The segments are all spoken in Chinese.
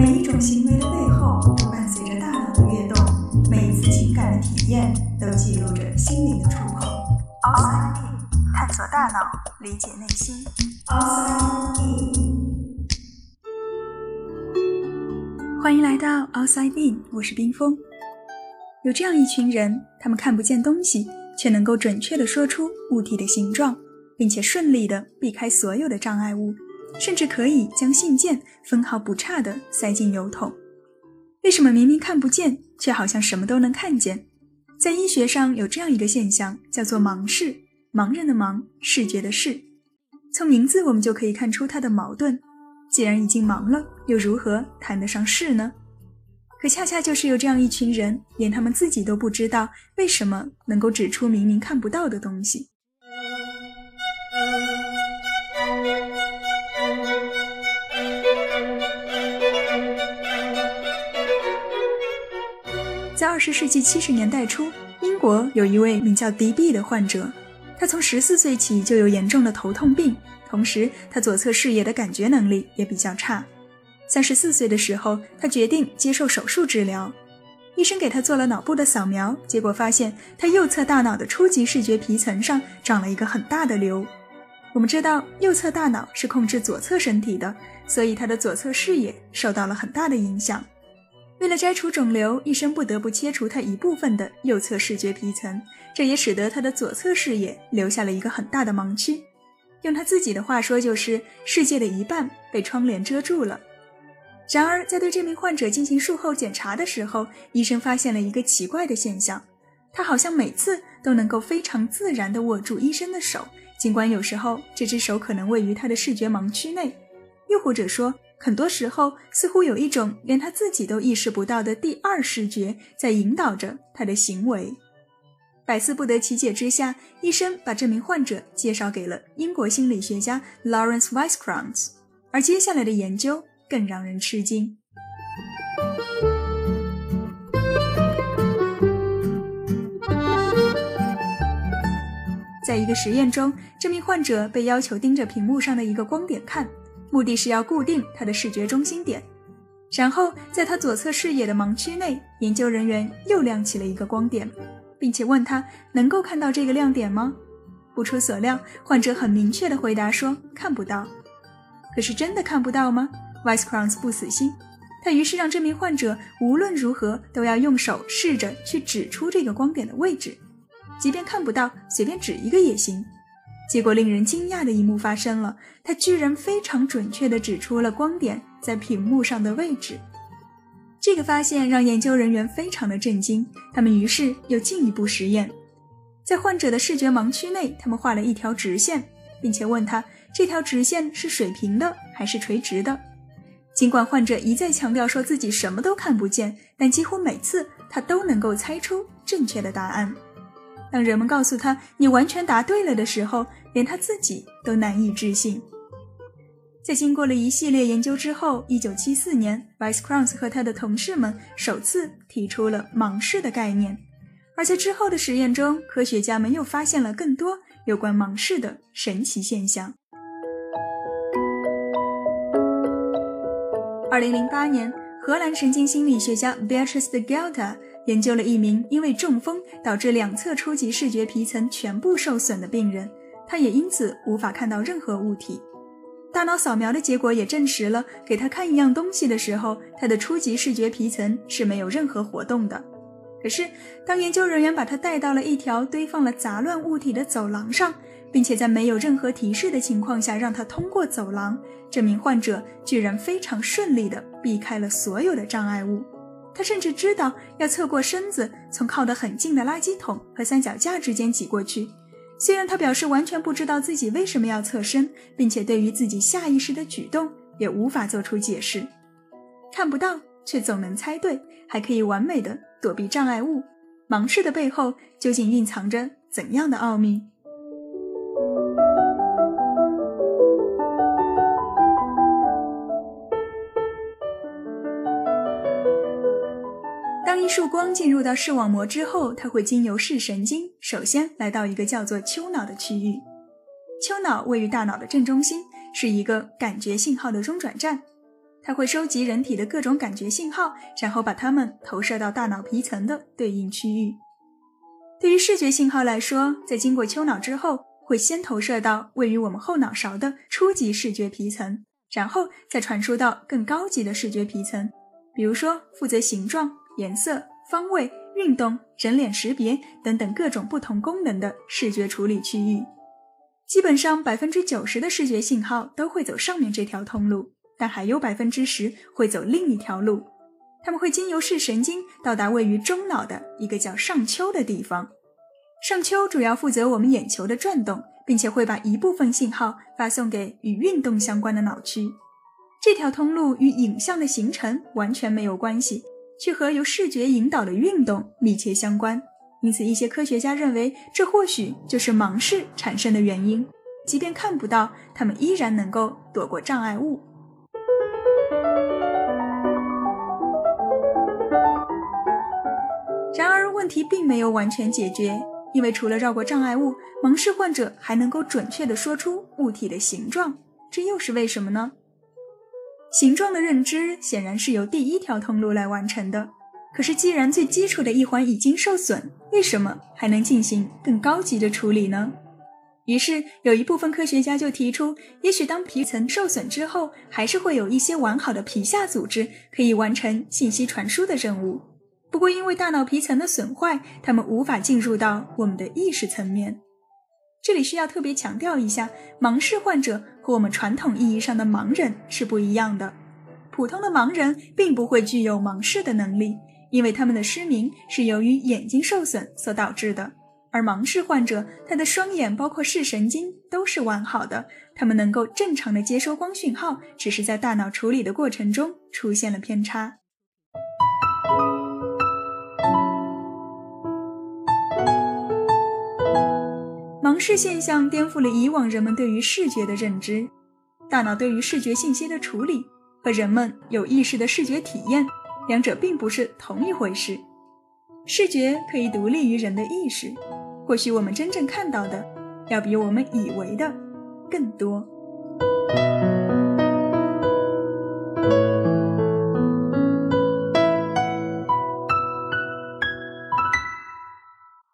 每一种行为的背后都伴随着大脑的跃动，每一次情感的体验都记录着心灵的触碰。Outside In，探索大脑，理解内心。Outside In，欢迎来到 Outside In，我是冰峰。有这样一群人，他们看不见东西，却能够准确地说出物体的形状，并且顺利地避开所有的障碍物。甚至可以将信件分毫不差地塞进邮筒。为什么明明看不见，却好像什么都能看见？在医学上有这样一个现象，叫做盲视，盲人的盲，视觉的视。从名字我们就可以看出它的矛盾。既然已经盲了，又如何谈得上视呢？可恰恰就是有这样一群人，连他们自己都不知道为什么能够指出明明看不到的东西。二十世纪七十年代初，英国有一位名叫 D.B 的患者，他从十四岁起就有严重的头痛病，同时他左侧视野的感觉能力也比较差。三十四岁的时候，他决定接受手术治疗。医生给他做了脑部的扫描，结果发现他右侧大脑的初级视觉皮层上长了一个很大的瘤。我们知道，右侧大脑是控制左侧身体的，所以他的左侧视野受到了很大的影响。为了摘除肿瘤，医生不得不切除他一部分的右侧视觉皮层，这也使得他的左侧视野留下了一个很大的盲区。用他自己的话说，就是世界的一半被窗帘遮住了。然而，在对这名患者进行术后检查的时候，医生发现了一个奇怪的现象：他好像每次都能够非常自然地握住医生的手，尽管有时候这只手可能位于他的视觉盲区内，又或者说。很多时候，似乎有一种连他自己都意识不到的第二视觉在引导着他的行为。百思不得其解之下，医生把这名患者介绍给了英国心理学家 Lawrence Weisskranz。而接下来的研究更让人吃惊。在一个实验中，这名患者被要求盯着屏幕上的一个光点看。目的是要固定他的视觉中心点，然后在他左侧视野的盲区内，研究人员又亮起了一个光点，并且问他能够看到这个亮点吗？不出所料，患者很明确的回答说看不到。可是真的看不到吗？Weisskranz 不死心，他于是让这名患者无论如何都要用手试着去指出这个光点的位置，即便看不到，随便指一个也行。结果令人惊讶的一幕发生了，他居然非常准确地指出了光点在屏幕上的位置。这个发现让研究人员非常的震惊，他们于是又进一步实验，在患者的视觉盲区内，他们画了一条直线，并且问他这条直线是水平的还是垂直的。尽管患者一再强调说自己什么都看不见，但几乎每次他都能够猜出正确的答案。当人们告诉他“你完全答对了”的时候，连他自己都难以置信。在经过了一系列研究之后，1974年，Weisskranz 和他的同事们首次提出了盲视的概念。而在之后的实验中，科学家们又发现了更多有关盲视的神奇现象。2008年，荷兰神经心理学家 Beatrice de Gelder。研究了一名因为中风导致两侧初级视觉皮层全部受损的病人，他也因此无法看到任何物体。大脑扫描的结果也证实了，给他看一样东西的时候，他的初级视觉皮层是没有任何活动的。可是，当研究人员把他带到了一条堆放了杂乱物体的走廊上，并且在没有任何提示的情况下让他通过走廊，这名患者居然非常顺利地避开了所有的障碍物。他甚至知道要侧过身子，从靠得很近的垃圾桶和三脚架之间挤过去。虽然他表示完全不知道自己为什么要侧身，并且对于自己下意识的举动也无法做出解释。看不到，却总能猜对，还可以完美的躲避障碍物。盲视的背后究竟蕴藏着怎样的奥秘？当一束光进入到视网膜之后，它会经由视神经，首先来到一个叫做丘脑的区域。丘脑位于大脑的正中心，是一个感觉信号的中转站。它会收集人体的各种感觉信号，然后把它们投射到大脑皮层的对应区域。对于视觉信号来说，在经过丘脑之后，会先投射到位于我们后脑勺的初级视觉皮层，然后再传输到更高级的视觉皮层，比如说负责形状、颜色、方位、运动、人脸识别等等各种不同功能的视觉处理区域。基本上百分之九十的视觉信号都会走上面这条通路。但还有百分之十会走另一条路，他们会经由视神经到达位于中脑的一个叫上丘的地方。上丘主要负责我们眼球的转动，并且会把一部分信号发送给与运动相关的脑区。这条通路与影像的形成完全没有关系，却和由视觉引导的运动密切相关。因此，一些科学家认为这或许就是盲视产生的原因。即便看不到，他们依然能够躲过障碍物。然而，问题并没有完全解决，因为除了绕过障碍物，盲视患者还能够准确地说出物体的形状。这又是为什么呢？形状的认知显然是由第一条通路来完成的。可是，既然最基础的一环已经受损，为什么还能进行更高级的处理呢？于是，有一部分科学家就提出，也许当皮层受损之后，还是会有一些完好的皮下组织可以完成信息传输的任务。不过，因为大脑皮层的损坏，它们无法进入到我们的意识层面。这里需要特别强调一下，盲视患者我们传统意义上的盲人是不一样的。普通的盲人并不会具有盲视的能力，因为他们的失明是由于眼睛受损所导致的。而盲视患者，他的双眼包括视神经都是完好的，他们能够正常的接收光讯号，只是在大脑处理的过程中出现了偏差。盲视现象颠覆了以往人们对于视觉的认知，大脑对于视觉信息的处理和人们有意识的视觉体验，两者并不是同一回事。视觉可以独立于人的意识。或许我们真正看到的，要比我们以为的更多。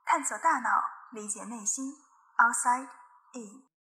探索大脑，理解内心，Outside In。